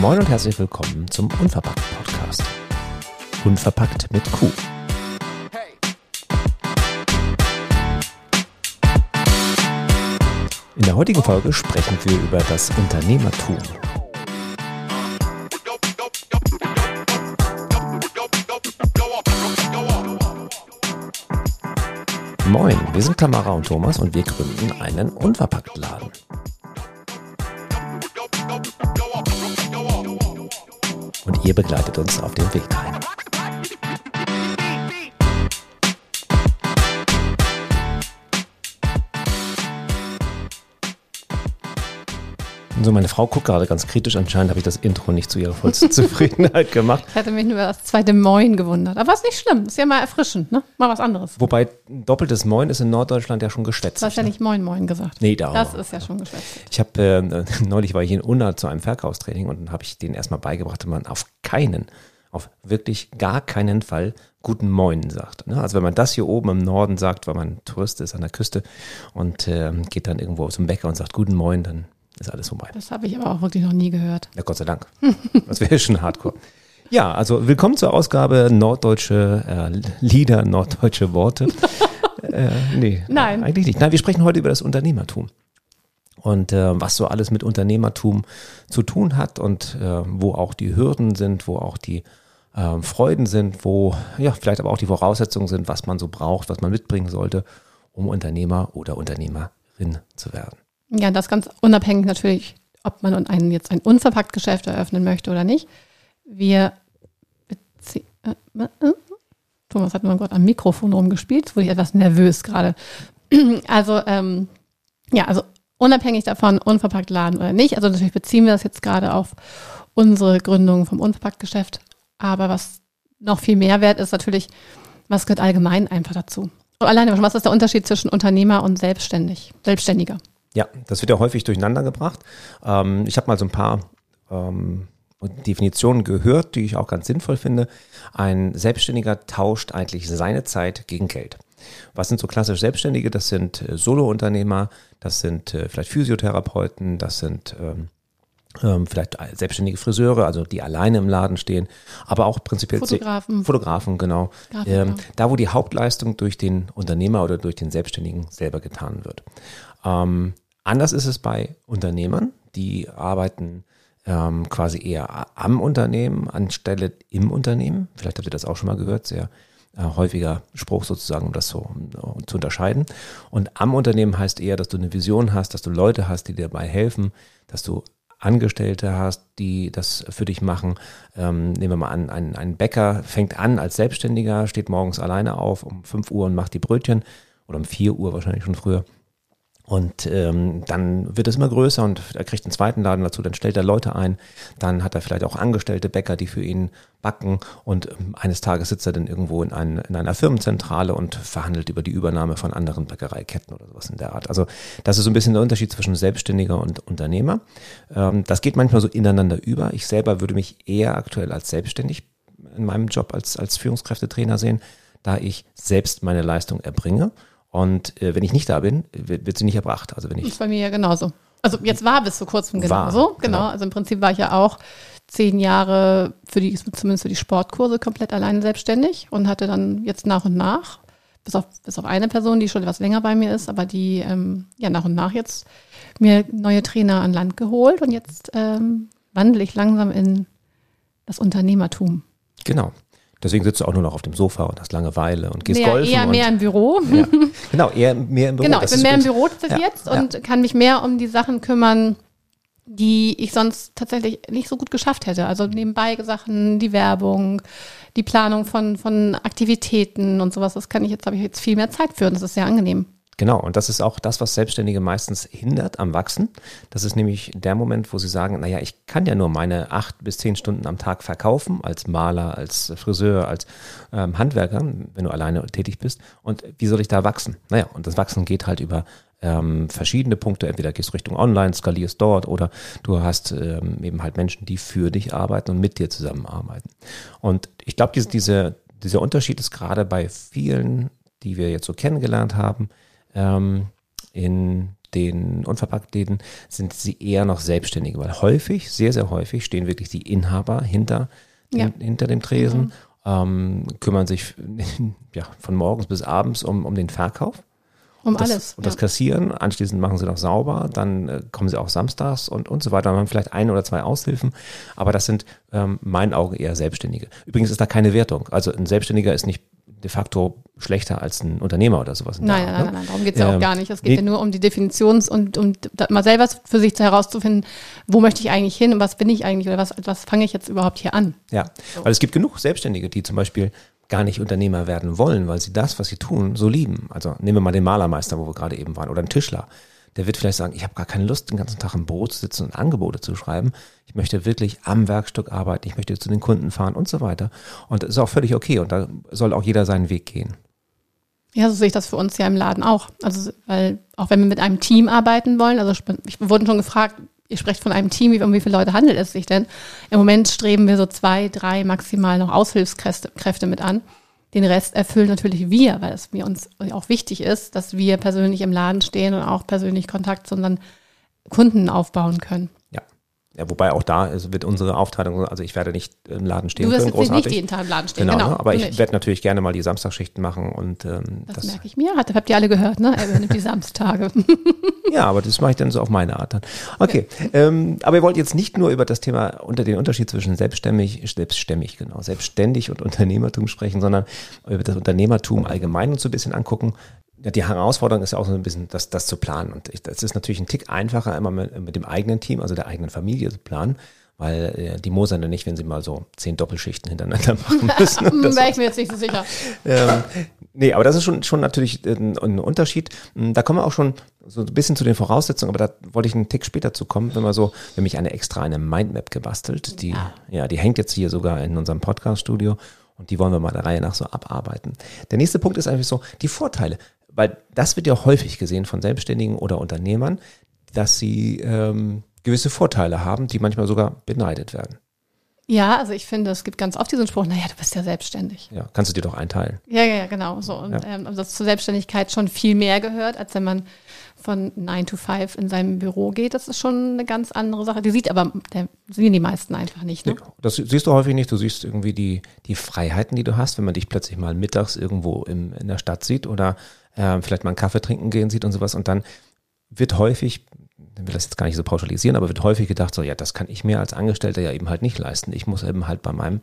Moin und herzlich willkommen zum Unverpackt Podcast. Unverpackt mit Q. In der heutigen Folge sprechen wir über das Unternehmertum. Moin, wir sind Tamara und Thomas und wir gründen einen Unverpackt-Laden. Ihr begleitet uns auf dem Weg So, meine Frau guckt gerade ganz kritisch. Anscheinend habe ich das Intro nicht zu ihrer vollsten Zufriedenheit gemacht. Ich hatte mich nur über das zweite Moin gewundert. Aber ist nicht schlimm. Ist ja mal erfrischend, ne? Mal was anderes. Wobei doppeltes Moin ist in Norddeutschland ja schon geschwätzt. Du hast ja nicht Moin Moin gesagt. Nee, da Das ist ja schon geschwätzt. Ich habe äh, neulich war ich in Unna zu einem Verkaufstraining und dann habe ich denen erstmal beigebracht, dass man auf keinen, auf wirklich gar keinen Fall guten Moin sagt. Ne? Also wenn man das hier oben im Norden sagt, weil man Tourist ist an der Küste und äh, geht dann irgendwo zum Bäcker und sagt guten Moin, dann ist alles vorbei. Das habe ich aber auch wirklich noch nie gehört. Ja, Gott sei Dank. Das wäre schon hardcore. Ja, also willkommen zur Ausgabe Norddeutsche äh, Lieder, Norddeutsche Worte. äh, nee, Nein. eigentlich nicht. Nein, wir sprechen heute über das Unternehmertum. Und äh, was so alles mit Unternehmertum zu tun hat und äh, wo auch die Hürden sind, wo auch die äh, Freuden sind, wo ja vielleicht aber auch die Voraussetzungen sind, was man so braucht, was man mitbringen sollte, um Unternehmer oder Unternehmerin zu werden. Ja, das ganz unabhängig natürlich, ob man einen, jetzt ein unverpackt Geschäft eröffnen möchte oder nicht. Wir beziehen. Äh, äh, Thomas hat nur gerade am Mikrofon rumgespielt, wurde ich etwas nervös gerade. Also, ähm, ja, also unabhängig davon, unverpackt laden oder nicht. Also natürlich beziehen wir das jetzt gerade auf unsere Gründung vom Unverpackt-Geschäft. Aber was noch viel mehr wert ist natürlich, was gehört allgemein einfach dazu? Alleine, was ist der Unterschied zwischen Unternehmer und selbstständig, Selbstständiger? Ja, das wird ja häufig durcheinander gebracht. Ähm, ich habe mal so ein paar ähm, Definitionen gehört, die ich auch ganz sinnvoll finde. Ein Selbstständiger tauscht eigentlich seine Zeit gegen Geld. Was sind so klassisch Selbstständige? Das sind äh, Solo-Unternehmer, das sind äh, vielleicht Physiotherapeuten, das sind ähm, ähm, vielleicht selbstständige Friseure, also die alleine im Laden stehen, aber auch prinzipiell Fotografen. Fotografen, genau. Grafiker. Ähm, da, wo die Hauptleistung durch den Unternehmer oder durch den Selbstständigen selber getan wird. Ähm, anders ist es bei Unternehmern, die arbeiten ähm, quasi eher am Unternehmen anstelle im Unternehmen. Vielleicht habt ihr das auch schon mal gehört, sehr äh, häufiger Spruch sozusagen, um das so äh, zu unterscheiden. Und am Unternehmen heißt eher, dass du eine Vision hast, dass du Leute hast, die dir dabei helfen, dass du Angestellte hast, die das für dich machen. Ähm, nehmen wir mal an, ein, ein Bäcker fängt an als Selbstständiger, steht morgens alleine auf um 5 Uhr und macht die Brötchen oder um 4 Uhr wahrscheinlich schon früher. Und ähm, dann wird es immer größer und er kriegt einen zweiten Laden dazu, dann stellt er Leute ein, dann hat er vielleicht auch angestellte Bäcker, die für ihn backen und ähm, eines Tages sitzt er dann irgendwo in, ein, in einer Firmenzentrale und verhandelt über die Übernahme von anderen Bäckereiketten oder sowas in der Art. Also das ist so ein bisschen der Unterschied zwischen Selbstständiger und Unternehmer. Ähm, das geht manchmal so ineinander über. Ich selber würde mich eher aktuell als selbstständig in meinem Job als, als Führungskräftetrainer sehen, da ich selbst meine Leistung erbringe. Und äh, wenn ich nicht da bin, wird, wird sie nicht erbracht. Also wenn Das ich ist bei mir ja genauso. Also jetzt war bis vor kurzem War, genauso. Genau. genau. Also im Prinzip war ich ja auch zehn Jahre für die, zumindest für die Sportkurse komplett alleine selbstständig und hatte dann jetzt nach und nach, bis auf, bis auf eine Person, die schon etwas länger bei mir ist, aber die ähm, ja nach und nach jetzt mir neue Trainer an Land geholt und jetzt ähm, wandle ich langsam in das Unternehmertum. genau. Deswegen sitzt du auch nur noch auf dem Sofa und hast Langeweile und gehst Mehr, golfen. eher mehr im Büro. ja. Genau, eher mehr im Büro. Genau, ich bin mehr im. Büro Ja, jetzt ja. und kann mich mehr um die Sachen kümmern, die ich sonst tatsächlich nicht so gut geschafft hätte. Also nebenbei Sachen, die Werbung, die Planung von, von Aktivitäten und sowas, das kann ich jetzt, habe ich jetzt viel mehr Zeit für und das ist sehr angenehm. Genau, und das ist auch das, was Selbstständige meistens hindert am Wachsen. Das ist nämlich der Moment, wo sie sagen, naja, ich kann ja nur meine acht bis zehn Stunden am Tag verkaufen, als Maler, als Friseur, als ähm, Handwerker, wenn du alleine tätig bist. Und wie soll ich da wachsen? Naja, und das Wachsen geht halt über ähm, verschiedene Punkte. Entweder gehst du Richtung Online, skalierst dort oder du hast ähm, eben halt Menschen, die für dich arbeiten und mit dir zusammenarbeiten. Und ich glaube, diese, diese, dieser Unterschied ist gerade bei vielen, die wir jetzt so kennengelernt haben, ähm, in den Unverpacktläden sind sie eher noch Selbstständige, weil häufig, sehr, sehr häufig stehen wirklich die Inhaber hinter, Ja. hin, hinter dem Tresen, ähm, kümmern sich ja, von morgens bis abends um, um den Verkauf. Um das, alles. Und das ja. Kassieren, anschließend machen sie noch sauber, dann äh, kommen sie auch samstags und, und so weiter. Dann haben vielleicht ein oder zwei Aushilfen, aber das sind ähm, meinen Augen eher Selbstständige. Übrigens ist da keine Wertung. Also ein Selbstständiger ist nicht de facto schlechter als ein Unternehmer oder sowas. Nein, Art, nein, ne? nein, nein, darum geht es ja Ähm, auch gar nicht. Es geht nee. ja nur um die Definitions- und um mal selber für sich herauszufinden, wo möchte ich eigentlich hin und was bin ich eigentlich oder was, was fange ich jetzt überhaupt hier an? Ja, weil es gibt genug Selbstständige, die zum Beispiel gar nicht Unternehmer werden wollen, weil sie das, was sie tun, so lieben. Also nehmen wir mal den Malermeister, wo wir gerade eben waren, oder einen Tischler. Der wird vielleicht sagen, ich habe gar keine Lust, den ganzen Tag im Büro zu sitzen und Angebote zu schreiben. Ich möchte wirklich am Werkstück arbeiten, ich möchte zu den Kunden fahren und so weiter. Und das ist auch völlig okay und da soll auch jeder seinen Weg gehen. Ja, so sehe ich das für uns ja im Laden auch. Also, weil auch wenn wir mit einem Team arbeiten wollen, also ich wir wurden schon gefragt, ihr sprecht von einem Team, um wie viele Leute handelt es sich denn? Im Moment streben wir so zwei, drei maximal noch Aushilfskräfte Kräfte mit an. Den Rest erfüllen natürlich wir, weil es mir uns auch wichtig ist, dass wir persönlich im Laden stehen und auch persönlich Kontakt zu unseren Kunden aufbauen können. Ja. Ja, wobei auch da wird unsere Aufteilung, also ich werde nicht im Laden stehen Du wirst können, jetzt nicht jeden Tag im Laden stehen, Genau, genau. ne? aber du ich nicht. werde natürlich gerne mal die Samstagsschichten machen und ähm, das, das, merke ich mir. Hat, habt ihr alle gehört, ne? Er übernimmt die Samstage. Ja, aber das mache ich dann so auf meine Art dann. Okay, ähm, aber ihr wollt jetzt nicht nur über das Thema unter den Unterschied zwischen selbstständig, selbstständig, genau, selbstständig und Unternehmertum sprechen, sondern über das Unternehmertum allgemein uns so ein bisschen angucken. Ja, die Herausforderung ist ja auch so ein bisschen, das, das zu planen. Und ich, das ist natürlich ein Tick einfacher, immer mit, mit dem eigenen Team, also der eigenen Familie zu planen, weil äh, die mosern dann nicht, wenn sie mal so zehn Doppelschichten hintereinander machen müssen. Das Wäre ich mir jetzt nicht so sicher. ähm, nee, aber das ist schon, schon natürlich ein, ein Unterschied. Mm, Da kommen wir auch schon so ein bisschen zu den Voraussetzungen, aber da wollte ich einen Tick später zu kommen, wenn wir so, nämlich eine extra eine Mindmap gebastelt, die, ja, die hängt jetzt hier sogar in unserem Podcast-Studio und die wollen wir mal der Reihe nach so abarbeiten. Der nächste Punkt ist einfach so, die Vorteile, weil das wird ja häufig gesehen von Selbstständigen oder Unternehmern, dass sie ähm, gewisse Vorteile haben, die manchmal sogar beneidet werden. Ja, also ich finde, es gibt ganz oft diesen Spruch, naja, du bist ja selbstständig. Ja, kannst du dir doch einteilen. Ja, ja, ja, genau. So. Und Ja. ähm, also das zur Selbstständigkeit schon viel mehr gehört, als wenn man von 9 to 5 in seinem Büro geht. Das ist schon eine ganz andere Sache. Die sieht aber, der, sehen die meisten einfach nicht. Ne? Nee, das siehst du häufig nicht. Du siehst irgendwie die, die Freiheiten, die du hast, wenn man dich plötzlich mal mittags irgendwo im, in der Stadt sieht oder äh, vielleicht mal einen Kaffee trinken gehen sieht und sowas. Und dann wird häufig, ich will das jetzt gar nicht so pauschalisieren, aber wird häufig gedacht, so, ja, das kann ich mir als Angestellter ja eben halt nicht leisten. Ich muss eben halt bei meinem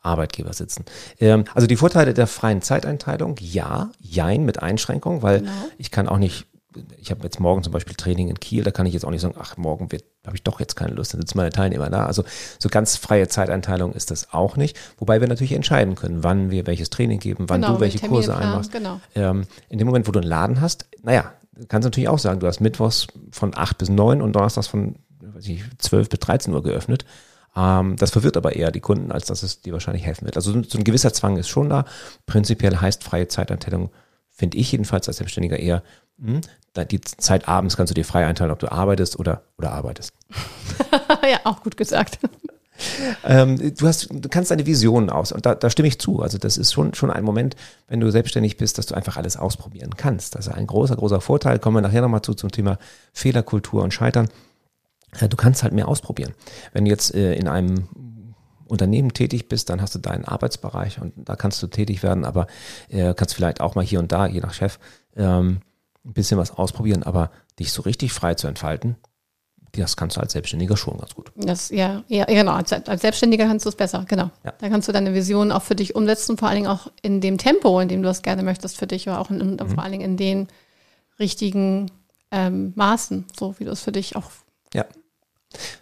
Arbeitgeber sitzen. Ähm, also die Vorteile der freien Zeiteinteilung, ja, jein mit Einschränkung, weil Genau. ich kann auch nicht, ich habe jetzt morgen zum Beispiel Training in Kiel, da kann ich jetzt auch nicht sagen, ach, morgen habe ich doch jetzt keine Lust, dann sitzen meine Teilnehmer da. Also so ganz freie Zeiteinteilung ist das auch nicht, wobei wir natürlich entscheiden können, wann wir welches Training geben, wann Genau, du welche Kurse Terminplan, einmachst. genau. Ähm, in dem Moment, wo du einen Laden hast, naja, kannst du natürlich auch sagen, du hast Mittwochs von 8 bis 9 und Donnerstags von weiß ich, 12 bis 13 Uhr geöffnet. Ähm, das verwirrt aber eher die Kunden, als dass es dir wahrscheinlich helfen wird. Also so so ein gewisser Zwang ist schon da. Prinzipiell heißt freie Zeiteinteilung, finde ich jedenfalls als Selbstständiger eher, hm, die Zeit abends kannst du dir frei einteilen, ob du arbeitest oder, oder arbeitest. ja, auch gut gesagt. Ähm, du hast, du kannst deine Visionen aus und da, da stimme ich zu. Also das ist schon, schon ein Moment, wenn du selbstständig bist, dass du einfach alles ausprobieren kannst. Das ist ein großer, großer Vorteil. Kommen wir nachher nochmal zu zum Thema Fehlerkultur und Scheitern. Ja, du kannst halt mehr ausprobieren. Wenn du jetzt äh, in einem Unternehmen tätig bist, dann hast du deinen Arbeitsbereich und da kannst du tätig werden, aber äh, kannst vielleicht auch mal hier und da, je nach Chef, ähm, ein bisschen was ausprobieren, aber dich so richtig frei zu entfalten, das kannst du als Selbstständiger schon ganz gut. Das, ja, ja, genau. Als, als Selbstständiger kannst du es besser, genau. Ja. Da kannst du deine Vision auch für dich umsetzen, vor allen Dingen auch in dem Tempo, in dem du es gerne möchtest für dich, oder auch in, Mhm. vor allen Dingen in den richtigen ähm, Maßen, so wie du es für dich auch Ja.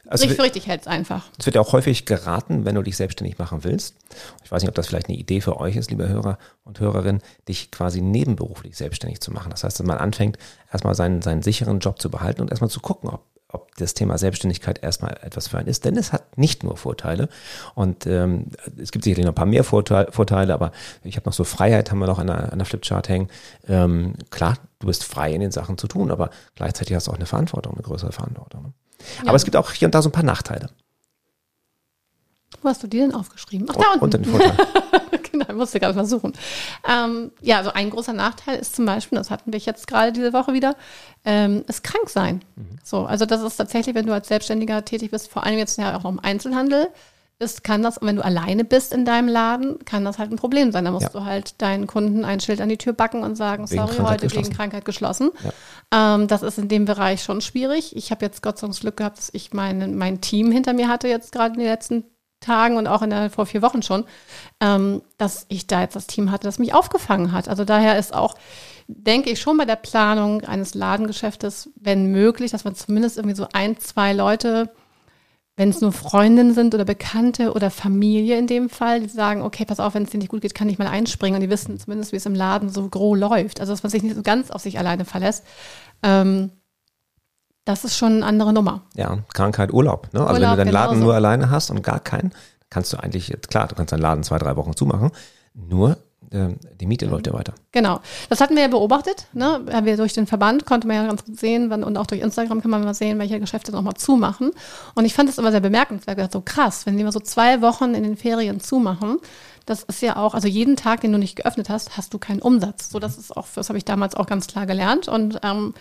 Also, richtig für richtig hältst einfach. Es wird ja auch häufig geraten, wenn du dich selbstständig machen willst. Ich weiß nicht, ob das vielleicht eine Idee für euch ist, liebe Hörer und Hörerinnen, dich quasi nebenberuflich selbstständig zu machen. Das heißt, dass man anfängt, erstmal seinen, seinen sicheren Job zu behalten und erstmal zu gucken, ob, ob das Thema Selbstständigkeit erstmal etwas für einen ist. Denn es hat nicht nur Vorteile. Und ähm, es gibt sicherlich noch ein paar mehr Vorteile, Vorteile aber ich habe noch so Freiheit, haben wir noch an der, an der Flipchart hängen. Ähm, klar, du bist frei in den Sachen zu tun, aber gleichzeitig hast du auch eine Verantwortung, eine größere Verantwortung. Aber es gibt auch hier und da so ein paar Nachteile. Wo hast du die denn aufgeschrieben? Ach, da unten. Unter den Vorteilen. genau, musste gerade mal suchen. Ähm, ja, also ein großer Nachteil ist zum Beispiel, das hatten wir jetzt gerade diese Woche wieder, ähm, ist krank sein. Mhm. So, also das ist tatsächlich, wenn du als Selbstständiger tätig bist, vor allem jetzt ja auch noch im Einzelhandel, ist, kann das, wenn du alleine bist in deinem Laden, kann das halt ein Problem sein. Da musst ja. du halt deinen Kunden ein Schild an die Tür backen und sagen, wegen sorry, Krankheit heute wegen Krankheit geschlossen. Ja. Ähm, das ist in dem Bereich schon schwierig. Ich habe jetzt Gott sei Dank Glück gehabt, dass ich mein, mein Team hinter mir hatte jetzt gerade in den letzten Tagen und auch in der, vor vier Wochen schon, ähm, dass ich da jetzt das Team hatte, das mich aufgefangen hat. Also daher ist auch, denke ich, schon bei der Planung eines Ladengeschäftes, wenn möglich, dass man zumindest irgendwie so ein, zwei Leute wenn es nur Freundinnen sind oder Bekannte oder Familie in dem Fall, die sagen, okay, pass auf, wenn es dir nicht gut geht, kann ich mal einspringen und die wissen zumindest, wie es im Laden so groß läuft. Also, dass man sich nicht so ganz auf sich alleine verlässt. Ähm, das ist schon eine andere Nummer. Ja, Krankheit, Urlaub. Ne? Also Urlaub, wenn du deinen Laden genauso. nur alleine hast und gar keinen, kannst du eigentlich, klar, du kannst deinen Laden zwei, drei Wochen zumachen. Nur ähm, die Miete läuft ja weiter. Genau. Das hatten wir ja beobachtet. Ne? Wir durch den Verband konnte man ja ganz gut sehen, wann, und auch durch Instagram kann man mal sehen, welche Geschäfte nochmal zumachen. Und ich fand das immer sehr bemerkenswert. So krass, wenn die mal so zwei Wochen in den Ferien zumachen, das ist ja auch, also jeden Tag, den du nicht geöffnet hast, hast du keinen Umsatz. So, das ist auch, das habe ich damals auch ganz klar gelernt. Und ähm,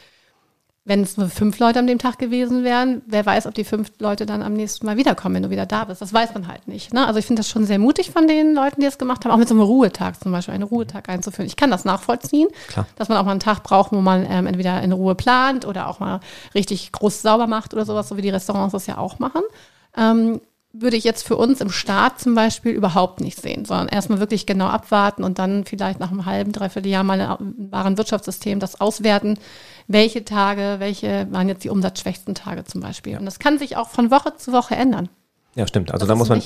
wenn es nur fünf Leute an dem Tag gewesen wären, wer weiß, ob die fünf Leute dann am nächsten Mal wiederkommen, wenn du wieder da bist. Das weiß man halt nicht. Ne? Also ich finde das schon sehr mutig von den Leuten, die es gemacht haben, auch mit so einem Ruhetag zum Beispiel, einen Ruhetag einzuführen. Ich kann das nachvollziehen, Klar. dass man auch mal einen Tag braucht, wo man ähm, entweder in Ruhe plant oder auch mal richtig groß sauber macht oder sowas, so wie die Restaurants das ja auch machen. Ähm, würde ich jetzt für uns im Start zum Beispiel überhaupt nicht sehen, sondern erstmal wirklich genau abwarten und dann vielleicht nach einem halben, dreiviertel Jahr mal ein wahren Wirtschaftssystem das auswerten, welche Tage, welche waren jetzt die umsatzschwächsten Tage zum Beispiel. Und das kann sich auch von Woche zu Woche ändern. Ja, stimmt. Also das da muss man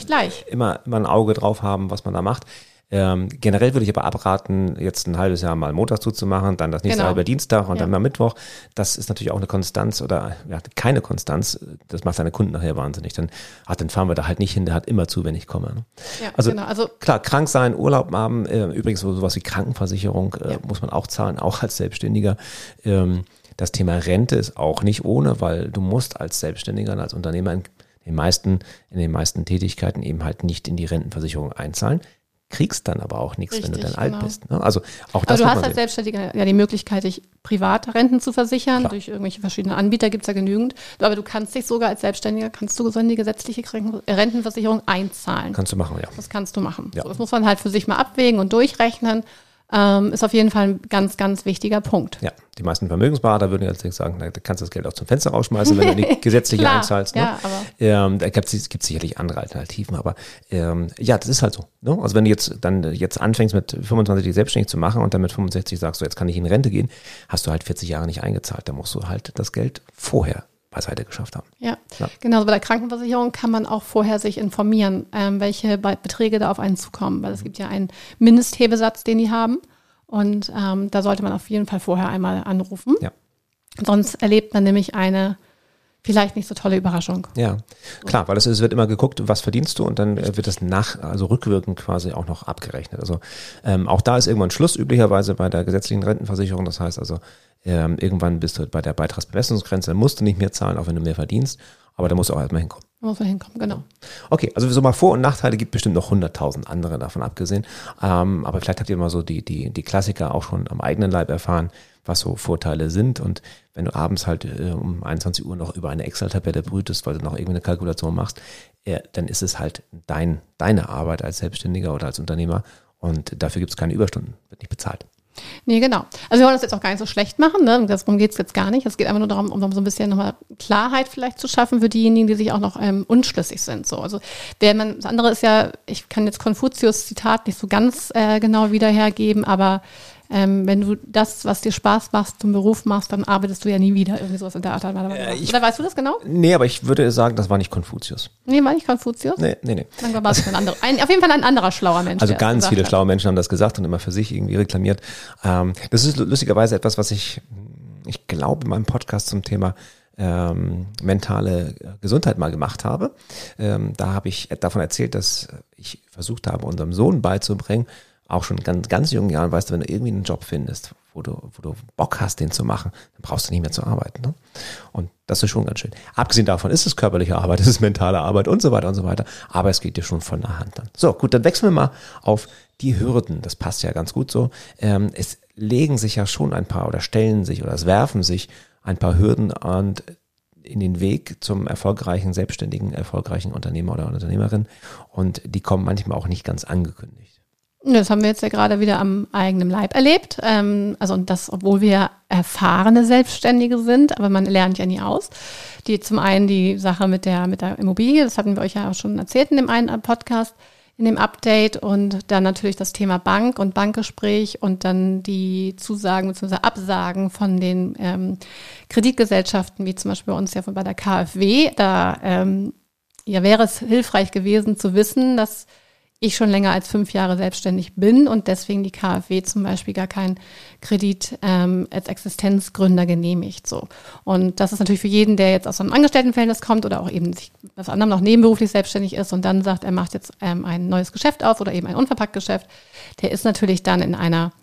immer, immer ein Auge drauf haben, was man da macht. Ähm, generell würde ich aber abraten, jetzt ein halbes Jahr mal Montag zuzumachen, dann das nächste genau. halbe Dienstag und ja. dann mal Mittwoch. Das ist natürlich auch eine Konstanz oder ja, keine Konstanz. Das macht seine Kunden nachher wahnsinnig. Dann, ach, dann fahren wir da halt nicht hin, der hat immer zu, wenn ich komme. Ne? Ja, also, genau. also klar, krank sein, Urlaub haben, äh, übrigens so, sowas wie Krankenversicherung äh, ja. muss man auch zahlen, auch als Selbstständiger. Ähm, das Thema Rente ist auch nicht ohne, weil du musst als Selbstständiger, als Unternehmer in den meisten, in den meisten Tätigkeiten eben halt nicht in die Rentenversicherung einzahlen kriegst dann aber auch nichts, wenn du dann alt genau. bist. Ne? Also auch das. Aber du hast als Selbstständiger ja die Möglichkeit, dich private Renten zu versichern. Klar. Durch irgendwelche verschiedene Anbieter gibt es ja genügend. Aber du kannst dich sogar als Selbstständiger, kannst du so in die gesetzliche Rentenversicherung einzahlen. Kannst du machen, ja. Das kannst du machen. Ja. So, das muss man halt für sich mal abwägen und durchrechnen ähm, ist auf jeden Fall ein ganz, ganz wichtiger Punkt. Ja, die meisten Vermögensberater würden jetzt sagen, du kannst das Geld auch zum Fenster rausschmeißen, wenn du die gesetzliche Klar, einzahlst. Ne? Ja, aber ähm, da gibt es sicherlich andere Alternativen, aber ähm, ja, das ist halt so. Ne? Also wenn du jetzt dann jetzt anfängst mit 25 dich selbstständig zu machen und dann mit 65 sagst, so jetzt kann ich in Rente gehen, hast du halt 40 Jahre nicht eingezahlt. Da musst du halt das Geld vorher beiseite geschafft haben. Ja, ja. genau. Bei der Krankenversicherung kann man auch vorher sich informieren, ähm, welche Beträge da auf einen zukommen, weil es gibt ja einen Mindesthebesatz, den die haben. Und ähm, da sollte man auf jeden Fall vorher einmal anrufen. Ja. Sonst erlebt man nämlich eine vielleicht nicht so tolle Überraschung. Ja, klar, weil es, es wird immer geguckt, was verdienst du und dann äh, wird das nach, also rückwirkend quasi auch noch abgerechnet. Also ähm, auch da ist irgendwann Schluss üblicherweise bei der gesetzlichen Rentenversicherung. Das heißt also, ähm, irgendwann bist du bei der Beitragsbemessungsgrenze, musst du nicht mehr zahlen, auch wenn du mehr verdienst. Aber da musst du auch erstmal hinkommen. Da muss man hinkommen, genau. Okay, also so mal Vor- und Nachteile gibt bestimmt noch 100.000 andere davon abgesehen. Ähm, aber vielleicht habt ihr mal so die, die, die Klassiker auch schon am eigenen Leib erfahren, was so Vorteile sind. Und wenn du abends halt äh, um 21 Uhr noch über eine Excel-Tabelle brütest, weil du noch irgendwie eine Kalkulation machst, äh, dann ist es halt dein, deine Arbeit als Selbstständiger oder als Unternehmer. Und dafür gibt es keine Überstunden, wird nicht bezahlt. Nee, genau. Also wir wollen das jetzt auch gar nicht so schlecht machen, ne? darum geht es jetzt gar nicht. Es geht einfach nur darum, um so ein bisschen nochmal Klarheit vielleicht zu schaffen für diejenigen, die sich auch noch ähm, unschlüssig sind. So. Also der man, das andere ist ja, ich kann jetzt Konfuzius Zitat nicht so ganz äh, genau wieder hergeben, aber ähm, wenn du das, was dir Spaß macht, zum Beruf machst, dann arbeitest du ja nie wieder irgendwie sowas in der Art. Äh, ich, Oder weißt du das genau? Nee, aber ich würde sagen, das war nicht Konfuzius. Nee, war nicht Konfuzius? Nee, nee, nee. Dann war es ein anderer. Ein, auf jeden Fall ein anderer schlauer Mensch. Also ganz viele hat. schlaue Menschen haben das gesagt und immer für sich irgendwie reklamiert. Ähm, das ist lustigerweise etwas, was ich, ich glaube, in meinem Podcast zum Thema ähm, mentale Gesundheit mal gemacht habe. Ähm, da habe ich davon erzählt, dass ich versucht habe, unserem Sohn beizubringen, auch schon in ganz, ganz jungen Jahren, weißt du, wenn du irgendwie einen Job findest, wo du, wo du Bock hast, den zu machen, dann brauchst du nicht mehr zu arbeiten. Ne? Und das ist schon ganz schön. Abgesehen davon ist es körperliche Arbeit, es ist mentale Arbeit und so weiter und so weiter. Aber es geht dir schon von der Hand dann. So, gut, dann wechseln wir mal auf die Hürden. Das passt ja ganz gut so. Ähm, es legen sich ja schon ein paar oder stellen sich oder es werfen sich ein paar Hürden und in den Weg zum erfolgreichen, selbstständigen, erfolgreichen Unternehmer oder Unternehmerin. Und die kommen manchmal auch nicht ganz angekündigt. Das haben wir jetzt ja gerade wieder am eigenen Leib erlebt. Ähm, also und das, obwohl wir erfahrene Selbstständige sind, aber man lernt ja nie aus. Die zum einen die Sache mit der mit der Immobilie, das hatten wir euch ja auch schon erzählt in dem einen Podcast, in dem Update und dann natürlich das Thema Bank und Bankgespräch und dann die Zusagen bzw. Absagen von den ähm, Kreditgesellschaften, wie zum Beispiel bei uns ja bei der KfW. Da ähm, ja wäre es hilfreich gewesen zu wissen, dass ich schon länger als fünf Jahre selbstständig bin und deswegen die KfW zum Beispiel gar keinen Kredit ähm, als Existenzgründer genehmigt. So. Und das ist natürlich für jeden, der jetzt aus einem Angestelltenverhältnis kommt oder auch eben sich was anderem noch nebenberuflich selbstständig ist und dann sagt, er macht jetzt ähm, ein neues Geschäft auf oder eben ein Unverpacktgeschäft, der ist natürlich dann in einer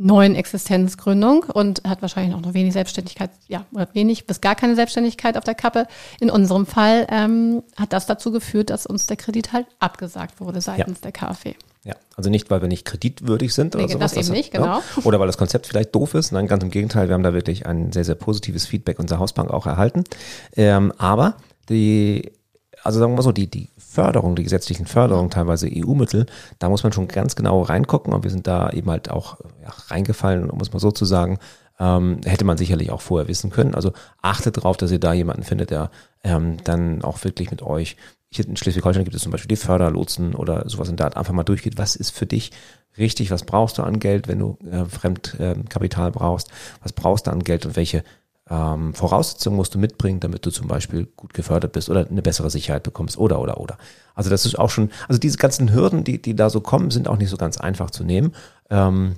neuen Existenzgründung und hat wahrscheinlich auch noch wenig Selbstständigkeit, ja, oder wenig bis gar keine Selbstständigkeit auf der Kappe. In unserem Fall ähm, hat das dazu geführt, dass uns der Kredit halt abgesagt wurde seitens ja. der KfW. Ja, also nicht, weil wir nicht kreditwürdig sind oder nee, sowas. Das eben nicht, genau. Ja, oder weil das Konzept vielleicht doof ist. Nein, ganz im Gegenteil, wir haben da wirklich ein sehr, sehr positives Feedback unserer Hausbank auch erhalten. Ähm, aber die, also sagen wir mal so, die, die Förderung, die gesetzlichen Förderungen, teilweise EU-Mittel, da muss man schon ganz genau reingucken und wir sind da eben halt auch ja, reingefallen, muss man so zu sagen, ähm, hätte man sicherlich auch vorher wissen können. Also achtet darauf, dass ihr da jemanden findet, der ähm, dann auch wirklich mit euch, hier in Schleswig-Holstein gibt es zum Beispiel die Förderlotsen oder sowas in der Art, einfach mal durchgeht, was ist für dich richtig, was brauchst du an Geld, wenn du äh, Fremdkapital äh, brauchst, was brauchst du an Geld und welche ähm, Voraussetzungen musst du mitbringen, damit du zum Beispiel gut gefördert bist oder eine bessere Sicherheit bekommst oder oder oder. Also das ist auch schon, also diese ganzen Hürden, die, die da so kommen, sind auch nicht so ganz einfach zu nehmen. Ähm,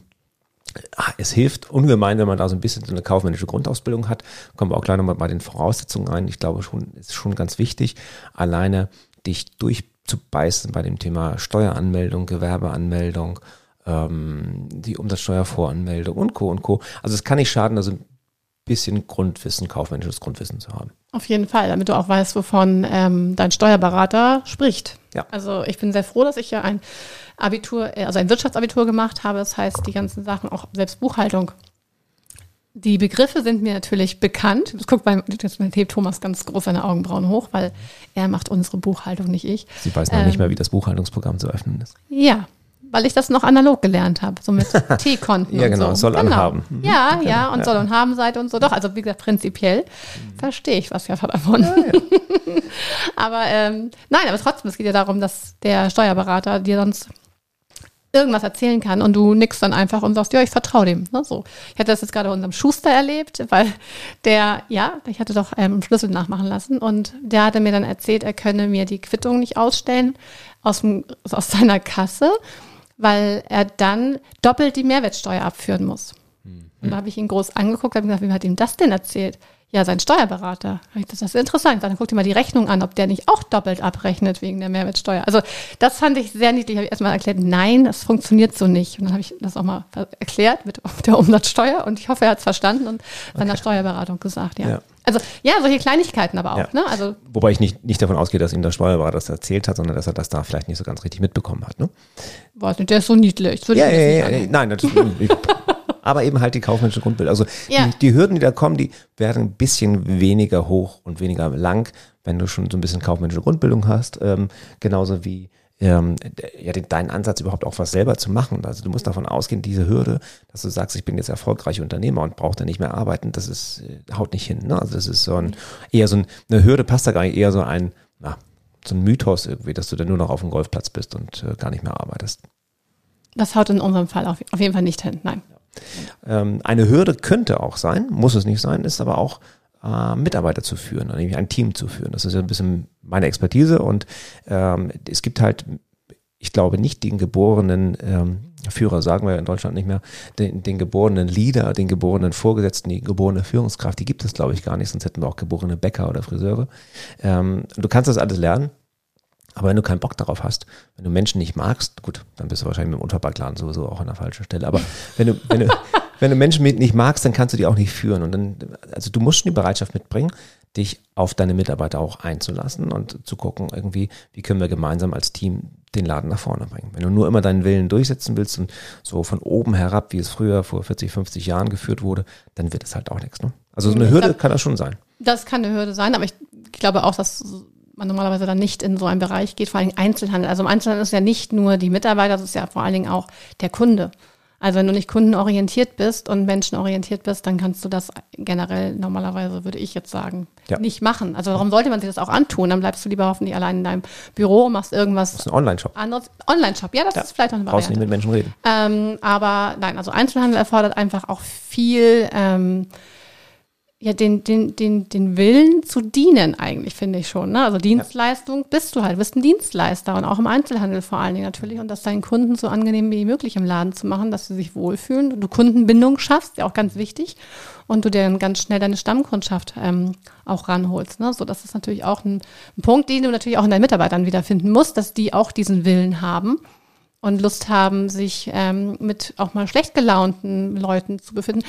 es hilft ungemein, wenn man da so ein bisschen so eine kaufmännische Grundausbildung hat. Kommen wir auch gleich nochmal bei den Voraussetzungen rein. Ich glaube schon, ist schon ganz wichtig, alleine dich durchzubeißen bei dem Thema Steueranmeldung, Gewerbeanmeldung, ähm, die Umsatzsteuervoranmeldung und Co. und Co. Also es kann nicht schaden, also bisschen Grundwissen, kaufmännisches Grundwissen zu haben. Auf jeden Fall, damit du auch weißt, wovon ähm, dein Steuerberater spricht. Ja. Also ich bin sehr froh, dass ich ja ein Abitur, äh, also ein Wirtschaftsabitur gemacht habe. Das heißt, die ganzen Sachen, auch selbst Buchhaltung. Die Begriffe sind mir natürlich bekannt. Das guckt beim jetzt hebt Thomas ganz groß seine Augenbrauen hoch, weil er macht unsere Buchhaltung, nicht ich. Sie weiß noch ähm, nicht mehr, wie das Buchhaltungsprogramm zu öffnen ist. Ja, weil ich das noch analog gelernt habe, so mit T-Konten. ja, genau, so. soll genau. anhaben. Mhm. Ja, ja, und ja. soll und haben Seite und so. Doch, also wie gesagt, prinzipiell mhm. verstehe ich was ja davon. Ja, ja. aber ähm, nein, aber trotzdem, es geht ja darum, dass der Steuerberater dir sonst irgendwas erzählen kann und du nix dann einfach und sagst, ja, ich vertraue dem. Ne, so. Ich hatte das jetzt gerade unserem Schuster erlebt, weil der, ja, ich hatte doch ähm, einen Schlüssel nachmachen lassen und der hatte mir dann erzählt, er könne mir die Quittung nicht ausstellen aus, dem, aus seiner Kasse weil er dann doppelt die Mehrwertsteuer abführen muss. Mhm. Und da habe ich ihn groß angeguckt, habe gesagt, wie hat ihm das denn erzählt? Ja, sein Steuerberater. Das ist interessant. Dann guckt ihr mal die Rechnung an, ob der nicht auch doppelt abrechnet wegen der Mehrwertsteuer. Also das fand ich sehr niedlich. Habe ich erstmal erklärt, nein, das funktioniert so nicht. Und dann habe ich das auch mal erklärt mit der Umsatzsteuer und ich hoffe, er hat es verstanden und seiner okay. Steuerberatung gesagt, ja. ja. Also ja, solche Kleinigkeiten aber auch. Ja. Ne? Also, Wobei ich nicht, nicht davon ausgehe, dass ihm der Steuerberater das erzählt hat, sondern dass er das da vielleicht nicht so ganz richtig mitbekommen hat. Ne? Weiß nicht, der ist so niedlich. Ja, ja, ja, nein, das, ich, aber eben halt die kaufmännische Grundbild. Also ja. die, die, Hürden, die da kommen, die werden ein bisschen weniger hoch und weniger lang, wenn du schon so ein bisschen kaufmännische Grundbildung hast. Ähm, genauso wie ähm, ja, den, deinen Ansatz überhaupt auch was selber zu machen. Also du musst davon ausgehen, diese Hürde, dass du sagst, ich bin jetzt erfolgreicher Unternehmer und brauche da nicht mehr arbeiten, das ist, äh, haut nicht hin. Ne? Also das ist so ein, eher so ein, eine Hürde passt da gar nicht, eher so ein, na, so ein Mythos irgendwie, dass du dann nur noch auf dem Golfplatz bist und äh, gar nicht mehr arbeitest. Das haut in unserem Fall auf, auf jeden Fall nicht hin, nein. Ähm, eine Hürde könnte auch sein, muss es nicht sein, ist aber auch äh, Mitarbeiter zu führen, nämlich ein Team zu führen. Das ist ja ein bisschen meine Expertise und ähm, es gibt halt, ich glaube nicht den geborenen ähm, Führer, sagen wir in Deutschland nicht mehr, den, den geborenen Leader, den geborenen Vorgesetzten, die geborene Führungskraft, die gibt es glaube ich gar nicht, sonst hätten wir auch geborene Bäcker oder Friseure. Ähm, du kannst das alles lernen. Aber wenn du keinen Bock darauf hast, wenn du Menschen nicht magst, gut, dann bist du wahrscheinlich mit dem Unterbackladen sowieso auch an der falschen Stelle. Aber wenn du, wenn du, wenn du Menschen nicht magst, dann kannst du die auch nicht führen. Und dann, also du musst schon die Bereitschaft mitbringen, dich auf deine Mitarbeiter auch einzulassen und zu gucken, irgendwie, wie können wir gemeinsam als Team den Laden nach vorne bringen. Wenn du nur immer deinen Willen durchsetzen willst und so von oben herab, wie es früher vor 40, 50 Jahren geführt wurde, dann wird es halt auch nichts. Ne? Also so eine Hürde glaub, kann das schon sein. Das kann eine Hürde sein, aber ich glaube auch, dass man normalerweise dann nicht in so einen Bereich geht, vor allem Einzelhandel. Also im Einzelhandel ist ja nicht nur die Mitarbeiter, das ist ja vor allen Dingen auch der Kunde. Also wenn du nicht kundenorientiert bist und menschenorientiert bist, dann kannst du das generell normalerweise, würde ich jetzt sagen, ja. nicht machen. Also warum sollte man sich das auch antun? Dann bleibst du lieber hoffentlich allein in deinem Büro und machst irgendwas. Das ist ein Online-Shop. Anderes. Online-Shop, ja, das ja. ist vielleicht noch eine Variante. Brauchst nicht mit Menschen reden. Ähm, aber nein, also Einzelhandel erfordert einfach auch viel ähm, ja, den, den, den, den Willen zu dienen eigentlich, finde ich schon. Ne? Also Dienstleistung bist du halt, bist ein Dienstleister und auch im Einzelhandel vor allen Dingen natürlich und das deinen Kunden so angenehm wie möglich im Laden zu machen, dass sie sich wohlfühlen. Du Kundenbindung schaffst, ja auch ganz wichtig und du dir dann ganz schnell deine Stammkundschaft ähm, auch ranholst. Ne? So, das ist natürlich auch ein, ein Punkt, den du natürlich auch in deinen Mitarbeitern wiederfinden musst, dass die auch diesen Willen haben und Lust haben, sich ähm, mit auch mal schlecht gelaunten Leuten zu befinden.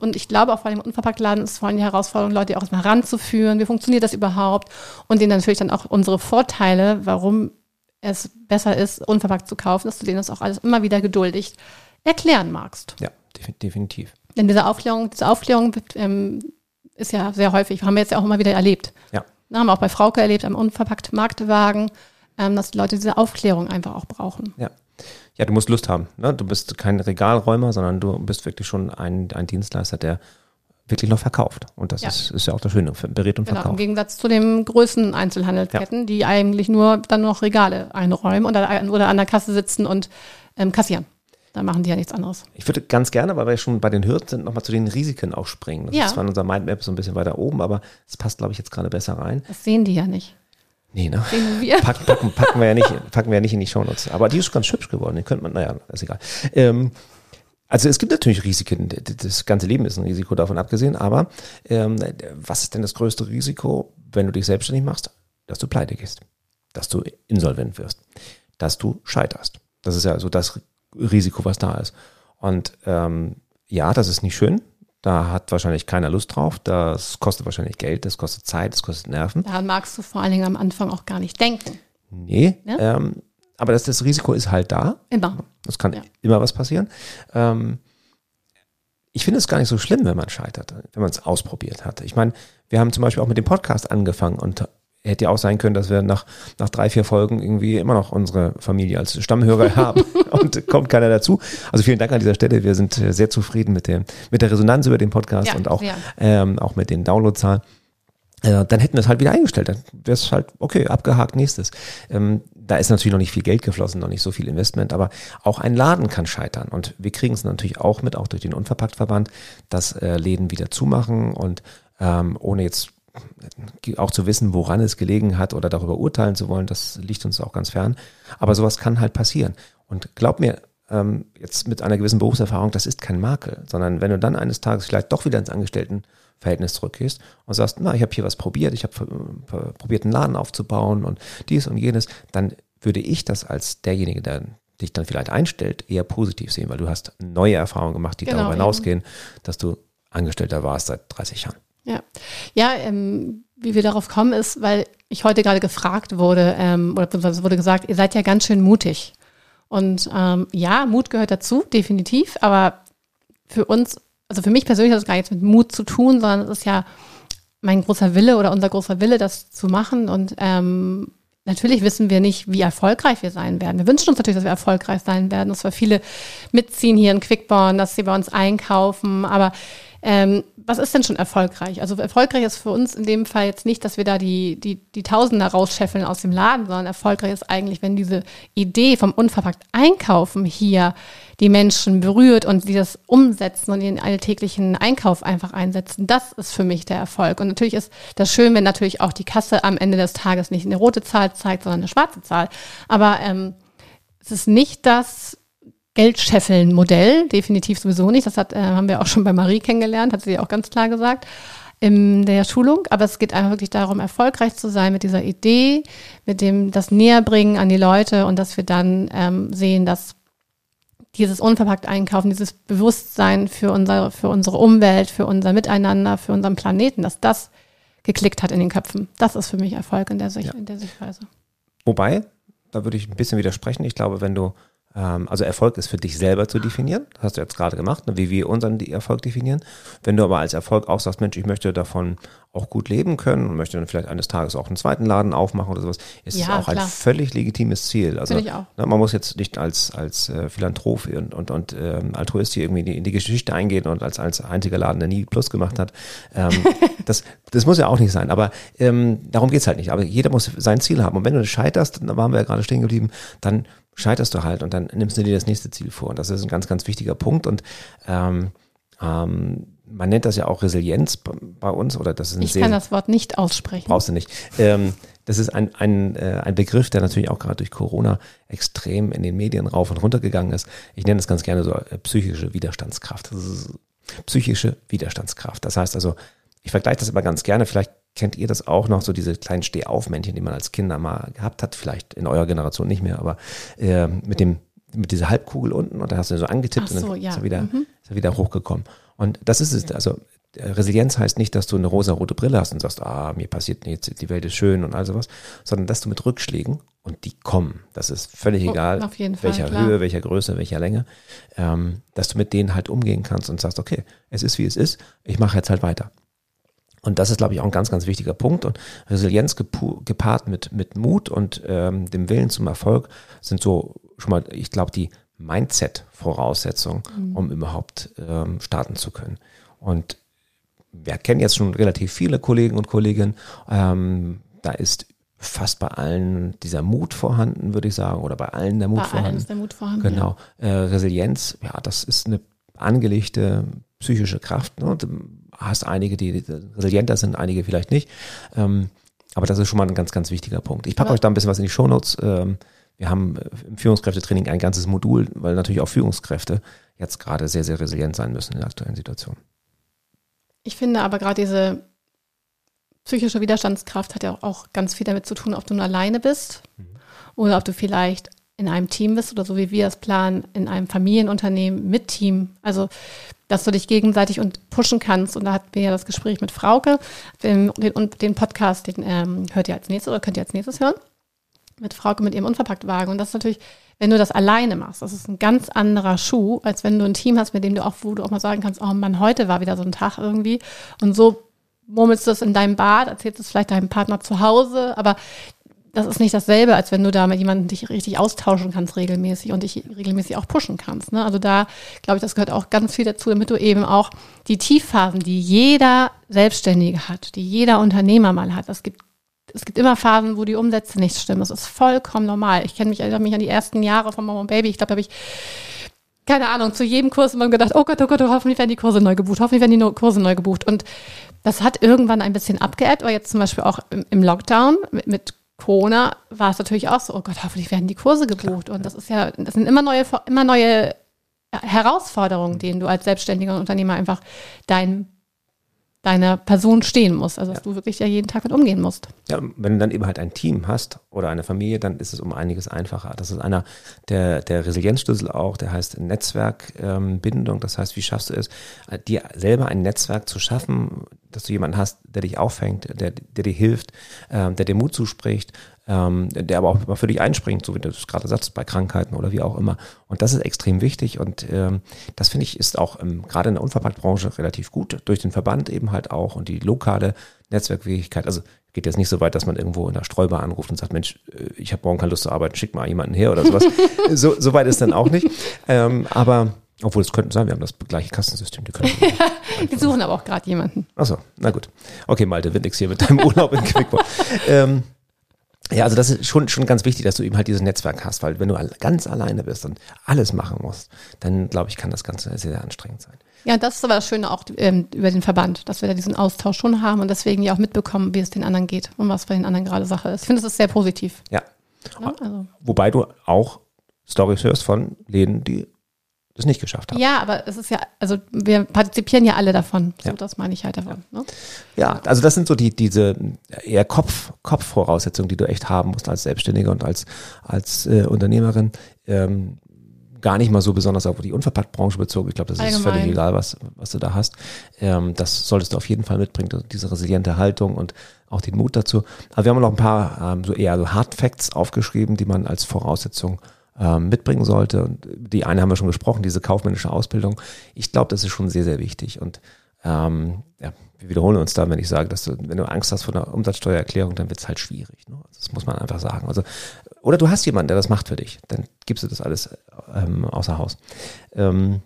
Und ich glaube auch vor allem im Unverpacktladen ist vor allem die Herausforderung, Leute auch mal ranzuführen. Wie funktioniert das überhaupt? Und denen natürlich dann auch unsere Vorteile, warum es besser ist, unverpackt zu kaufen, dass du denen das auch alles immer wieder geduldig erklären magst. Ja, definitiv. Denn diese Aufklärung, diese Aufklärung ähm, ist ja sehr häufig, haben wir jetzt ja auch immer wieder erlebt. Ja. Da haben wir auch bei Frauke erlebt, am unverpackt Marktwagen ähm, dass die Leute diese Aufklärung einfach auch brauchen. Ja. Ja, du musst Lust haben. Ne? Du bist kein Regalräumer, sondern du bist wirklich schon ein, ein Dienstleister, der wirklich noch verkauft. Und das ja. ist, ist ja auch das Schöne, berät und genau, verkauft. Im Gegensatz zu den größten Einzelhandelsketten, ja. die eigentlich nur dann noch Regale einräumen oder, oder an der Kasse sitzen und ähm, kassieren. Da machen die ja nichts anderes. Ich würde ganz gerne, weil wir schon bei den Hürden sind, nochmal zu den Risiken auch springen. Das ja. ist zwar in unserer Mindmap so ein bisschen weiter oben, aber es passt, glaube ich, jetzt gerade besser rein. Das sehen die ja nicht. Nee, ne? Wir. Packen, packen, packen, wir ja nicht, packen wir ja nicht in die Shownotes. Aber die ist ganz hübsch geworden. Den könnte man, naja, ist egal. Ähm, also es gibt natürlich Risiken. Das ganze Leben ist ein Risiko davon abgesehen. Aber ähm, was ist denn das größte Risiko, wenn du dich selbstständig machst? Dass du pleite gehst. Dass du insolvent wirst. Dass du scheiterst. Das ist ja so das Risiko, was da ist. Und ähm, ja, das ist nicht schön. Da hat wahrscheinlich keiner Lust drauf. Das kostet wahrscheinlich Geld, das kostet Zeit, das kostet Nerven. Da magst du vor allen Dingen am Anfang auch gar nicht denken. Nee, ja? ähm, aber das, das Risiko ist halt da. Immer. Das kann ja. immer was passieren. Ähm, ich finde es gar nicht so schlimm, wenn man scheitert, wenn man es ausprobiert hat. Ich meine, wir haben zum Beispiel auch mit dem Podcast angefangen und hätte ja auch sein können, dass wir nach, nach drei, vier Folgen irgendwie immer noch unsere Familie als Stammhörer haben und kommt keiner dazu. Also vielen Dank an dieser Stelle. Wir sind sehr zufrieden mit der, mit der Resonanz über den Podcast ja, und auch, ähm, auch mit den Downloadzahlen. Äh, dann hätten wir es halt wieder eingestellt. Dann wäre es halt, okay, abgehakt, nächstes. Ähm, da ist natürlich noch nicht viel Geld geflossen, noch nicht so viel Investment, aber auch ein Laden kann scheitern. Und wir kriegen es natürlich auch mit, auch durch den Unverpacktverband, dass äh, Läden wieder zumachen und ähm, ohne jetzt auch zu wissen, woran es gelegen hat oder darüber urteilen zu wollen, das liegt uns auch ganz fern. Aber sowas kann halt passieren. Und glaub mir, ähm, jetzt mit einer gewissen Berufserfahrung, das ist kein Makel, sondern wenn du dann eines Tages vielleicht doch wieder ins Angestelltenverhältnis zurückgehst und sagst, na, ich habe hier was probiert, ich habe probiert, einen Laden aufzubauen und dies und jenes, dann würde ich das als derjenige, der dich dann vielleicht einstellt, eher positiv sehen, weil du hast neue Erfahrungen gemacht, die genau, darüber hinausgehen, dass du Angestellter warst seit 30 Jahren. Ja, ja ähm, wie wir darauf kommen, ist, weil ich heute gerade gefragt wurde, ähm, oder es wurde gesagt, ihr seid ja ganz schön mutig. Und ähm, ja, Mut gehört dazu, definitiv, aber für uns, also für mich persönlich hat das gar nichts mit Mut zu tun, sondern es ist ja mein großer Wille oder unser großer Wille, das zu machen. Und ähm, natürlich wissen wir nicht, wie erfolgreich wir sein werden. Wir wünschen uns natürlich, dass wir erfolgreich sein werden, dass wir viele mitziehen hier in Quickborn, dass sie bei uns einkaufen, aber ähm, was ist denn schon erfolgreich? Also erfolgreich ist für uns in dem Fall jetzt nicht, dass wir da die, die, die Tausender rausscheffeln aus dem Laden, sondern erfolgreich ist eigentlich, wenn diese Idee vom unverpackt Einkaufen hier die Menschen berührt und die das umsetzen und ihren alltäglichen Einkauf einfach einsetzen. Das ist für mich der Erfolg. Und natürlich ist das schön, wenn natürlich auch die Kasse am Ende des Tages nicht eine rote Zahl zeigt, sondern eine schwarze Zahl. Aber ähm, es ist nicht das, Geldscheffeln-Modell, definitiv sowieso nicht. Das hat, äh, haben wir auch schon bei Marie kennengelernt, hat sie auch ganz klar gesagt. in der Schulung, aber es geht einfach wirklich darum, erfolgreich zu sein mit dieser Idee, mit dem das Näherbringen an die Leute und dass wir dann ähm, sehen, dass dieses unverpackt Einkaufen, dieses Bewusstsein für, unser, für unsere Umwelt, für unser Miteinander, für unseren Planeten, dass das geklickt hat in den Köpfen. Das ist für mich Erfolg in der, Sicht, ja. in der Sichtweise. Wobei, da würde ich ein bisschen widersprechen. Ich glaube, wenn du also Erfolg ist für dich selber zu definieren. Das hast du jetzt gerade gemacht, ne, wie wir unseren Erfolg definieren. Wenn du aber als Erfolg auch sagst, Mensch, ich möchte davon auch gut leben können und möchte dann vielleicht eines Tages auch einen zweiten Laden aufmachen oder sowas, ist ja, es auch klar. ein völlig legitimes Ziel. Also. Ne, man muss jetzt nicht als, als äh, Philanthrop und, und, und ähm, Altruist hier irgendwie in die, in die Geschichte eingehen und als, als einziger Laden, der nie Plus gemacht hat. Ähm, das, das muss ja auch nicht sein. Aber ähm, darum geht's halt nicht. Aber jeder muss sein Ziel haben. Und wenn du scheiterst, da waren wir ja gerade stehen geblieben, dann scheiterst du halt und dann nimmst du dir das nächste Ziel vor. Und das ist ein ganz, ganz wichtiger Punkt. Und ähm, ähm, man nennt das ja auch Resilienz bei uns oder das ist ein Ich sehr, kann das Wort nicht aussprechen. Brauchst du nicht. Ähm, das ist ein, ein, äh, ein Begriff, der natürlich auch gerade durch Corona extrem in den Medien rauf und runter gegangen ist. Ich nenne das ganz gerne so äh, psychische Widerstandskraft. Das ist psychische Widerstandskraft. Das heißt also, ich vergleiche das immer ganz gerne. Vielleicht kennt ihr das auch noch, so diese kleinen Stehaufmännchen, die man als Kinder mal gehabt hat, vielleicht in eurer Generation nicht mehr, aber äh, mit dem mit dieser Halbkugel unten und da hast du so angetippt so, und dann ja. ist, er wieder, mhm. ist er wieder hochgekommen. Und das ist es, also Resilienz heißt nicht, dass du eine rosa-rote Brille hast und sagst, ah, mir passiert nichts, die Welt ist schön und all sowas, sondern dass du mit Rückschlägen und die kommen, das ist völlig oh, egal, welcher Fall, Höhe, welcher Größe, welcher Länge, ähm, dass du mit denen halt umgehen kannst und sagst, okay, es ist wie es ist, ich mache jetzt halt weiter. Und das ist, glaube ich, auch ein ganz, ganz wichtiger Punkt. Und Resilienz gepaart mit, mit Mut und ähm, dem Willen zum Erfolg sind so schon mal, ich glaube, die Mindset-Voraussetzungen, mhm. um überhaupt ähm, starten zu können. Und wir kennen jetzt schon relativ viele Kollegen und Kolleginnen. Ähm, da ist fast bei allen dieser Mut vorhanden, würde ich sagen, oder bei allen der Mut bei vorhanden. Allen ist der Mut vorhanden. Genau. Äh, Resilienz, ja, das ist eine angelegte psychische Kraft. Ne? hast einige, die resilienter sind, einige vielleicht nicht. Ähm, aber das ist schon mal ein ganz, ganz wichtiger Punkt. Ich packe euch da ein bisschen was in die Shownotes. Ähm, wir haben äh, im Führungskräftetraining ein ganzes Modul, weil natürlich auch Führungskräfte jetzt gerade sehr, sehr resilient sein müssen in der aktuellen Situation. Ich finde aber gerade diese psychische Widerstandskraft hat ja auch ganz viel damit zu tun, ob du nur alleine bist mhm. oder ob du vielleicht in einem Team bist oder so wie wir es planen, in einem Familienunternehmen mit Team. Also dass du dich gegenseitig und pushen kannst. Und da hatten wir ja das Gespräch mit Frauke. Den, den, den Podcast, den ähm, hört ihr als nächstes oder könnt ihr als nächstes hören. Mit Frauke mit ihrem Unverpacktwagen. Und das ist natürlich, wenn du das alleine machst, das ist ein ganz anderer Schuh, als wenn du ein Team hast, mit dem du auch, wo du auch mal sagen kannst, oh Mann, heute war wieder so ein Tag irgendwie. Und so murmelst du es in deinem Bad, erzählst es vielleicht deinem Partner zu Hause, aber das ist nicht dasselbe, als wenn du da mit jemandem dich richtig austauschen kannst regelmäßig und dich regelmäßig auch pushen kannst. Ne? Also da glaube ich, das gehört auch ganz viel dazu, damit du eben auch die Tiefphasen, die jeder Selbstständige hat, die jeder Unternehmer mal hat. Es gibt es gibt immer Phasen, wo die Umsätze nicht stimmen. Das ist vollkommen normal. Ich kenne mich, erinnere mich an die ersten Jahre von Mama und Baby. Ich glaube, da habe ich keine Ahnung, zu jedem Kurs immer gedacht, oh Gott, oh Gott, hoffentlich werden die Kurse neu gebucht, hoffentlich werden die Kurse neu gebucht. Und das hat irgendwann ein bisschen abgeebbt, aber jetzt zum Beispiel auch im Lockdown mit, mit Corona war es natürlich auch so, oh Gott, hoffentlich werden die Kurse gebucht. Klar, und das ist ja, das sind immer neue, immer neue Herausforderungen, denen du als selbstständiger Unternehmer einfach dein deiner Person stehen muss. Also dass ja. du wirklich ja jeden Tag mit umgehen musst. Ja, wenn du dann eben halt ein Team hast oder eine Familie, dann ist es um einiges einfacher. Das ist einer der, der Resilienzschlüssel auch, der heißt Netzwerkbindung. Ähm, das heißt, wie schaffst du es, dir selber ein Netzwerk zu schaffen, dass du jemanden hast, der dich auffängt, der, der dir hilft, ähm, der dir Mut zuspricht, ähm, der aber auch immer für dich einspringt, so wie du es gerade sagst, bei Krankheiten oder wie auch immer. Und das ist extrem wichtig und ähm, das finde ich ist auch ähm, gerade in der Unverpacktbranche relativ gut, durch den Verband eben halt auch und die lokale Netzwerkfähigkeit. Also geht jetzt nicht so weit, dass man irgendwo in der Streubar anruft und sagt, Mensch, äh, ich habe morgen keine Lust zu arbeiten, schick mal jemanden her oder sowas. so, so weit ist dann auch nicht. Ähm, aber obwohl es könnten sein, wir haben das gleiche Kassensystem. Die, können die suchen aber auch gerade jemanden. Achso, na gut. Okay, Malte, wird nichts hier mit deinem Urlaub in Quickborn. ähm, ja, also das ist schon, schon ganz wichtig, dass du eben halt dieses Netzwerk hast, weil wenn du ganz alleine bist und alles machen musst, dann glaube ich, kann das Ganze sehr, sehr anstrengend sein. Ja, das ist aber das Schöne auch ähm, über den Verband, dass wir da diesen Austausch schon haben und deswegen ja auch mitbekommen, wie es den anderen geht und was bei den anderen gerade Sache ist. Ich finde, das ist sehr positiv. Ja. ja also. Wobei du auch Stories hörst von Läden, die es nicht geschafft haben. Ja, aber es ist ja, also wir partizipieren ja alle davon. So, Ja. das meine ich halt davon. Ne? Ja, also das sind so die, diese eher Kopf, Kopfvoraussetzungen, die du echt haben musst als Selbstständige und als, als äh, Unternehmerin. Ähm, gar nicht mal so besonders auf die Unverpacktbranche bezogen. Ich glaube, das ist Allgemein. völlig egal, was, was du da hast. Ähm, das solltest du auf jeden Fall mitbringen, diese resiliente Haltung und auch den Mut dazu. Aber wir haben noch ein paar ähm, so eher so Hard Facts aufgeschrieben, die man als Voraussetzung ähm, mitbringen sollte. Und die eine haben wir schon gesprochen, diese kaufmännische Ausbildung. Ich glaube, das ist schon sehr, sehr wichtig. Und ähm, ja, wir wiederholen uns da, wenn ich sage, dass du, wenn du Angst hast vor einer Umsatzsteuererklärung, dann wird es halt schwierig. Ne? Also das muss man einfach sagen. Also, oder du hast jemanden, der das macht für dich, dann gibst du das alles ähm, außer Haus. Ähm,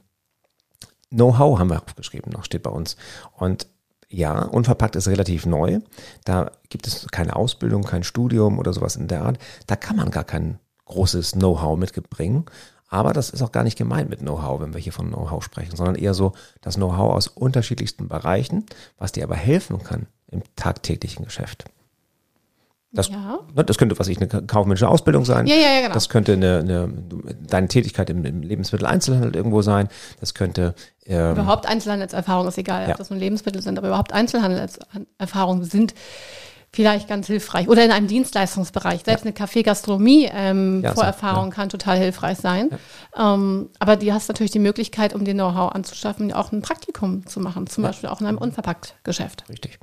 Know-how haben wir aufgeschrieben, noch steht bei uns. Und ja, unverpackt ist relativ neu. Da gibt es keine Ausbildung, kein Studium oder sowas in der Art. Da kann man gar kein großes Know-how mitbringen. Aber das ist auch gar nicht gemeint mit Know-how, wenn wir hier von Know-how sprechen, sondern eher so das Know-how aus unterschiedlichsten Bereichen, was dir aber helfen kann im tagtäglichen Geschäft. Das, Ja. ne, das könnte, was ich, eine kaufmännische Ausbildung sein. Ja, ja, ja, genau. Das könnte eine, eine, deine Tätigkeit im, im Lebensmitteleinzelhandel irgendwo sein. Das könnte ähm, Überhaupt Einzelhandelserfahrungen ist egal, Ja. ob das nun Lebensmittel sind, aber überhaupt Einzelhandelserfahrungen sind vielleicht ganz hilfreich. Oder in einem Dienstleistungsbereich. Selbst eine Kaffee-Gastronomie ähm, Ja, Vorerfahrung kann total hilfreich sein. Ähm, aber die hast natürlich die Möglichkeit, um dir Know-how anzuschaffen, auch ein Praktikum zu machen. Zum Beispiel auch in einem Unverpackt-Geschäft. Richtig.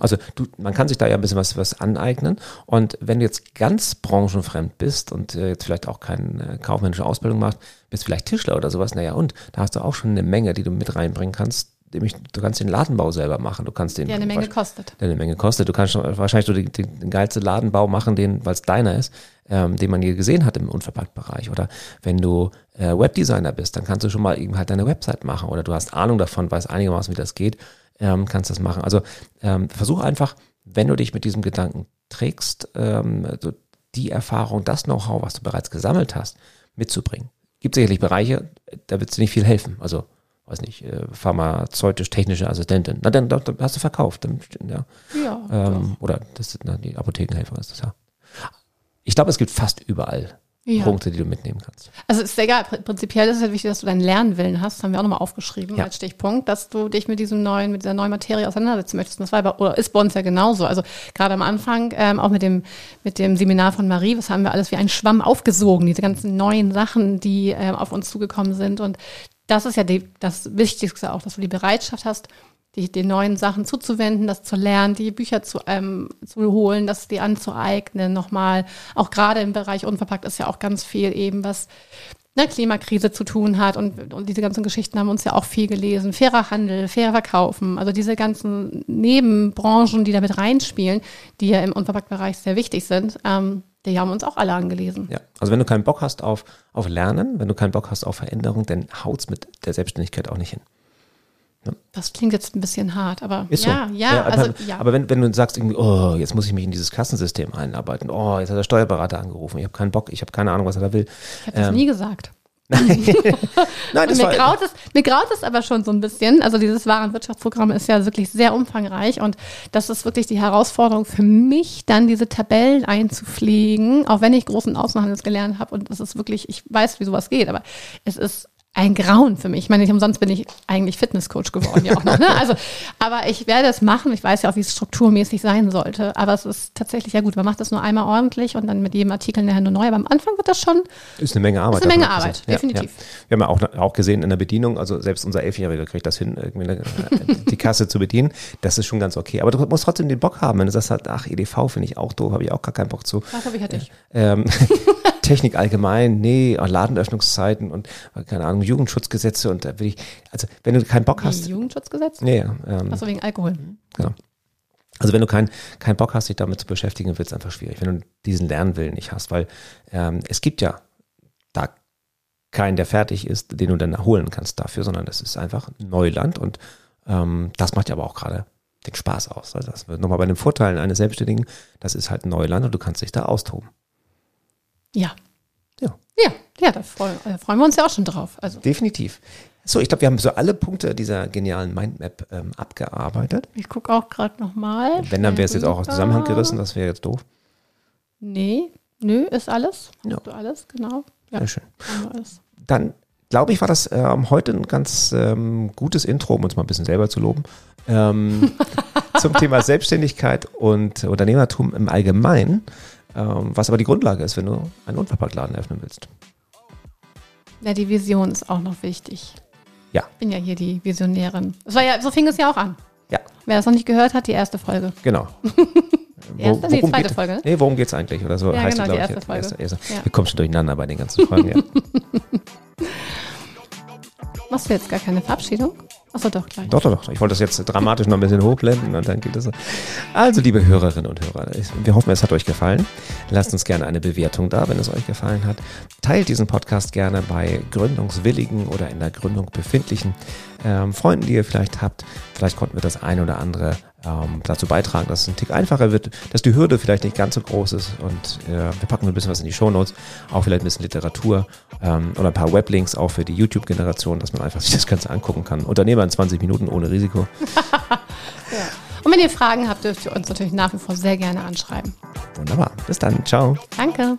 Also du, man kann sich da ja ein bisschen was, was aneignen. Und wenn du jetzt ganz branchenfremd bist und äh, jetzt vielleicht auch keine äh, kaufmännische Ausbildung machst, bist vielleicht Tischler oder sowas, naja, und da hast du auch schon eine Menge, die du mit reinbringen kannst. Nämlich, du kannst den Ladenbau selber machen. Du kannst den Der eine Menge kostet. der eine Menge kostet. Du kannst schon wahrscheinlich den, den, den geilsten Ladenbau machen, den, weil es deiner ist, ähm, den man je gesehen hat im Unverpacktbereich. Oder wenn du äh, Webdesigner bist, dann kannst du schon mal eben halt deine Website machen. Oder du hast Ahnung davon, weißt einigermaßen, wie das geht, ähm, kannst das machen. Also ähm, versuch einfach, wenn du dich mit diesem Gedanken trägst, ähm, so die Erfahrung, das Know-how, was du bereits gesammelt hast, mitzubringen. Gibt sicherlich Bereiche, da wird es dir nicht viel helfen. Also weiß nicht, äh, pharmazeutisch-technische Assistentin. Na, dann, dann hast du verkauft. Dann, ja. Ja. Ähm, oder das sind na, die Apothekenhelfer ist das ja. Ich glaube, es gibt fast überall Ja. Punkte, die du mitnehmen kannst. Also ist egal, Pr- prinzipiell ist es halt wichtig, dass du deinen Lernwillen hast, haben wir auch nochmal aufgeschrieben Ja. als Stichpunkt, dass du dich mit diesem neuen, mit dieser neuen Materie auseinandersetzen möchtest. Und das war bei, oder ist bei uns ja genauso. Also gerade am Anfang, ähm, auch mit dem, mit dem Seminar von Marie, was haben wir alles wie ein Schwamm aufgesogen, diese ganzen neuen Sachen, die ähm, auf uns zugekommen sind. Und das ist ja die, das Wichtigste auch, dass du die Bereitschaft hast, die, den neuen Sachen zuzuwenden, das zu lernen, die Bücher zu, ähm, zu holen, das dir anzueignen nochmal. Auch gerade im Bereich unverpackt ist ja auch ganz viel eben, was eine Klimakrise zu tun hat und, und diese ganzen Geschichten haben uns ja auch viel gelesen. Fairer Handel, fairer Verkaufen, also diese ganzen Nebenbranchen, die da mit reinspielen, die ja im Unverpackt-Bereich sehr wichtig sind, ähm, die haben uns auch alle angelesen. Ja. Also wenn du keinen Bock hast auf, auf Lernen, wenn du keinen Bock hast auf Veränderung, dann haut's mit der Selbstständigkeit auch nicht hin. Das klingt jetzt ein bisschen hart, aber Ist ja, so. ja, aber, also ja. aber wenn, wenn du sagst irgendwie, oh, jetzt muss ich mich in dieses Kassensystem einarbeiten, oh, jetzt hat der Steuerberater angerufen, ich habe keinen Bock, ich habe keine Ahnung, was er da will. ich habe das ähm, nie gesagt. Nein, Und mir graut, es, mir graut es aber schon so ein bisschen. Also dieses Warenwirtschaftsprogramm ist ja wirklich sehr umfangreich und das ist wirklich die Herausforderung für mich, dann diese Tabellen einzupflegen, auch wenn ich großen Außenhandels gelernt habe und es ist wirklich, ich weiß, wie sowas geht, aber es ist ein Grauen für mich. Ich meine, nicht umsonst bin ich eigentlich Fitnesscoach geworden, ja auch noch. Ne? Also, aber ich werde es machen. Ich weiß ja auch, wie es strukturmäßig sein sollte. Aber es ist tatsächlich ja gut. Man macht das nur einmal ordentlich und dann mit jedem Artikel nachher nur neu. Aber am Anfang wird das schon Ist eine Menge Arbeit. Ist eine Menge Arbeit, abgesehen. definitiv. Wir haben ja auch, auch gesehen in der Bedienung, also selbst unser Elfjähriger kriegt das hin, irgendwie eine, die Kasse zu bedienen. Das ist schon ganz okay. Aber du musst trotzdem den Bock haben. Wenn du sagst halt, ach, EDV finde ich auch doof, habe ich auch gar keinen Bock zu. Das habe ich hatte ich. Ähm, Technik allgemein, nee, auch Ladenöffnungszeiten und keine Ahnung, Jugendschutzgesetze und da will ich, also wenn du keinen Bock hast, Wie, Jugendschutzgesetz? nee, ähm, Achso, wegen Alkohol. Genau. Also wenn du keinen keinen Bock hast, dich damit zu beschäftigen, wird es einfach schwierig, wenn du diesen Lernwillen nicht hast, weil ähm, es gibt ja da keinen, der fertig ist, den du dann holen kannst dafür, sondern es ist einfach Neuland und ähm, das macht ja aber auch gerade den Spaß aus. Also das wird nochmal bei den Vorteilen eines Selbstständigen, das ist halt Neuland und du kannst dich da austoben. Ja. Ja. Ja, ja, da freuen, da freuen wir uns ja auch schon drauf. Also Definitiv. So, ich glaube, wir haben so alle Punkte dieser genialen Mindmap ähm, abgearbeitet. ich gucke auch gerade nochmal. Wenn, dann wäre es jetzt auch aus dem Zusammenhang gerissen, das wäre jetzt doof. Nee, nö, ist alles. Ja. Hast du alles, genau. Ja, Sehr schön. Dann glaube ich, war das ähm, heute ein ganz ähm, gutes Intro, um uns mal ein bisschen selber zu loben, ähm, zum Thema Selbstständigkeit und Unternehmertum im Allgemeinen, was aber die Grundlage ist, wenn du einen Unverpacktladen eröffnen willst. Ja, die Vision ist auch noch wichtig. Ja. Ich bin ja hier die Visionärin. Das war ja, so fing es ja auch an. Ja, Wer das noch nicht gehört hat, die erste Folge. genau. Die erste? Nee, worum zweite geht, Folge. Nee, worum geht es eigentlich? Oder so Ja, heißt genau, die, die glaube ich. erste Folge. Ja. Wir kommen schon durcheinander bei den ganzen Folgen. Ja. Machst du jetzt gar keine Verabschiedung? Achso, doch, gleich. Doch, doch, doch. Ich wollte das jetzt dramatisch noch ein bisschen hochblenden und dann geht so. Also, liebe Hörerinnen und Hörer, wir hoffen, es hat euch gefallen. Lasst uns gerne eine Bewertung da, wenn es euch gefallen hat. Teilt diesen Podcast gerne bei gründungswilligen oder in der Gründung befindlichen ähm, Freunden, die ihr vielleicht habt. Vielleicht konnten wir das eine oder andere ähm, dazu beitragen, dass es ein Tick einfacher wird, dass die Hürde vielleicht nicht ganz so groß ist und äh, wir packen ein bisschen was in die Shownotes, auch vielleicht ein bisschen Literatur ähm, oder ein paar Weblinks auch für die YouTube-Generation, dass man einfach sich das Ganze angucken kann. Unternehmer in 20 Minuten ohne Risiko. Und wenn ihr Fragen habt, dürft ihr uns natürlich nach wie vor sehr gerne anschreiben. Wunderbar. Bis dann. Ciao. Danke.